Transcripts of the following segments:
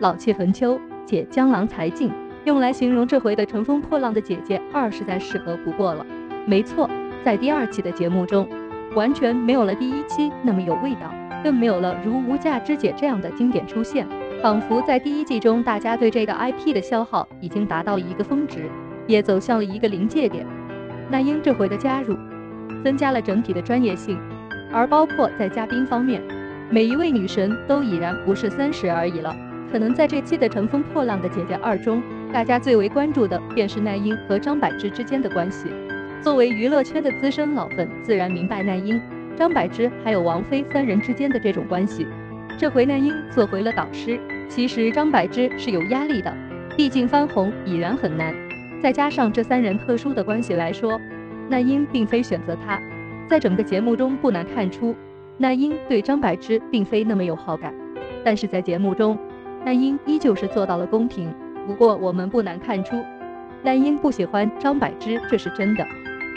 老气横秋且江郎才尽，用来形容这回的乘风破浪的姐姐二实在适合不过了。没错，在第二期的节目中，完全没有了第一期那么有味道，更没有了如无价之姐这样的经典出现。仿佛在第一季中，大家对这个 IP 的消耗已经达到了一个峰值，也走向了一个临界点。那英这回的加入，增加了整体的专业性，而包括在嘉宾方面，每一位女神都已然不是三十而已了。可能在这期的《乘风破浪的姐姐二》中，大家最为关注的便是那英和张柏芝之间的关系。作为娱乐圈的资深老粉，自然明白那英、张柏芝还有王菲三人之间的这种关系。这回那英做回了导师，其实张柏芝是有压力的，毕竟翻红已然很难，再加上这三人特殊的关系来说，那英并非选择他。在整个节目中不难看出，那英对张柏芝并非那么有好感，但是在节目中，那英依旧是做到了公平。不过我们不难看出，那英不喜欢张柏芝，这是真的。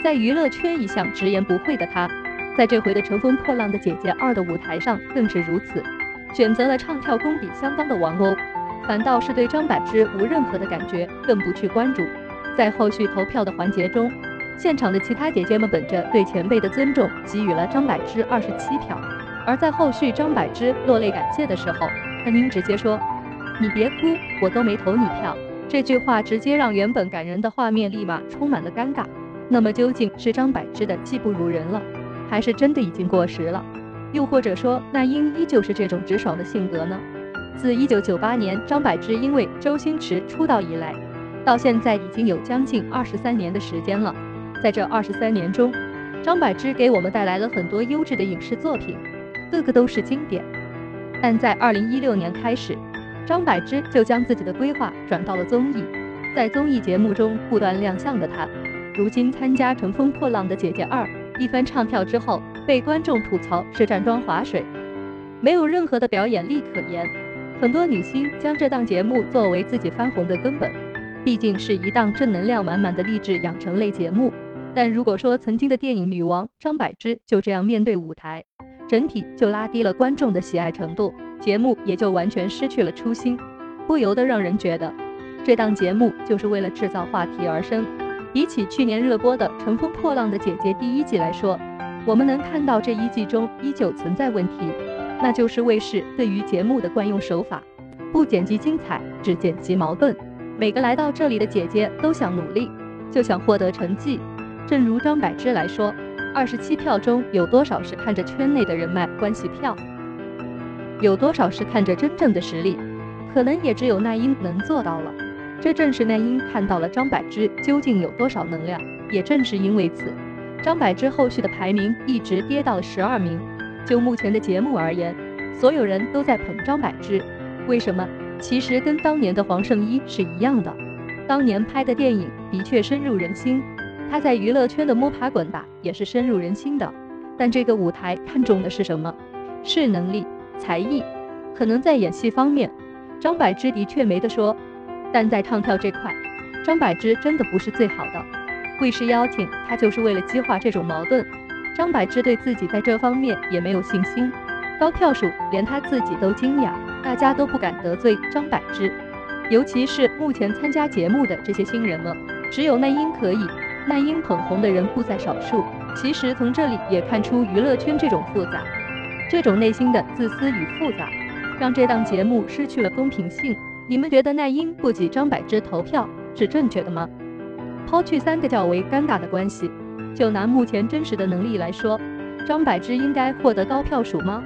在娱乐圈一向直言不讳的她，在这回的《乘风破浪的姐姐二》的舞台上更是如此。选择了唱跳功底相当的王鸥，反倒是对张柏芝无任何的感觉，更不去关注。在后续投票的环节中，现场的其他姐姐们本着对前辈的尊重，给予了张柏芝二十七票。而在后续张柏芝落泪感谢的时候，那英直接说：“你别哭，我都没投你票。”这句话直接让原本感人的画面立马充满了尴尬。那么究竟是张柏芝的技不如人了，还是真的已经过时了？又或者说，那英依旧是这种直爽的性格呢？自一九九八年张柏芝因为周星驰出道以来，到现在已经有将近二十三年的时间了。在这二十三年中，张柏芝给我们带来了很多优质的影视作品，个个都是经典。但在二零一六年开始，张柏芝就将自己的规划转到了综艺，在综艺节目中不断亮相的她，如今参加《乘风破浪的姐姐二》，一番唱跳之后。被观众吐槽是站桩划水，没有任何的表演力可言。很多女星将这档节目作为自己翻红的根本，毕竟是一档正能量满满的励志养成类节目。但如果说曾经的电影女王张柏芝就这样面对舞台，整体就拉低了观众的喜爱程度，节目也就完全失去了初心，不由得让人觉得这档节目就是为了制造话题而生。比起去年热播的《乘风破浪的姐姐》第一季来说，我们能看到这一季中依旧存在问题，那就是卫视对于节目的惯用手法，不剪辑精彩，只剪辑矛盾。每个来到这里的姐姐都想努力，就想获得成绩。正如张柏芝来说，二十七票中有多少是看着圈内的人脉关系票？有多少是看着真正的实力？可能也只有那英能做到了。这正是那英看到了张柏芝究竟有多少能量，也正是因为此。张柏芝后续的排名一直跌到了十二名。就目前的节目而言，所有人都在捧张柏芝。为什么？其实跟当年的黄圣依是一样的。当年拍的电影的确深入人心，他在娱乐圈的摸爬滚打也是深入人心的。但这个舞台看重的是什么？是能力、才艺。可能在演戏方面，张柏芝的确没得说。但在唱跳这块，张柏芝真的不是最好的。卫视邀请他就是为了激化这种矛盾。张柏芝对自己在这方面也没有信心，高票数连他自己都惊讶，大家都不敢得罪张柏芝，尤其是目前参加节目的这些新人们，只有那英可以。那英捧红的人不在少数。其实从这里也看出娱乐圈这种复杂，这种内心的自私与复杂，让这档节目失去了公平性。你们觉得奈英不给张柏芝投票是正确的吗？抛去三个较为尴尬的关系，就拿目前真实的能力来说，张柏芝应该获得高票数吗？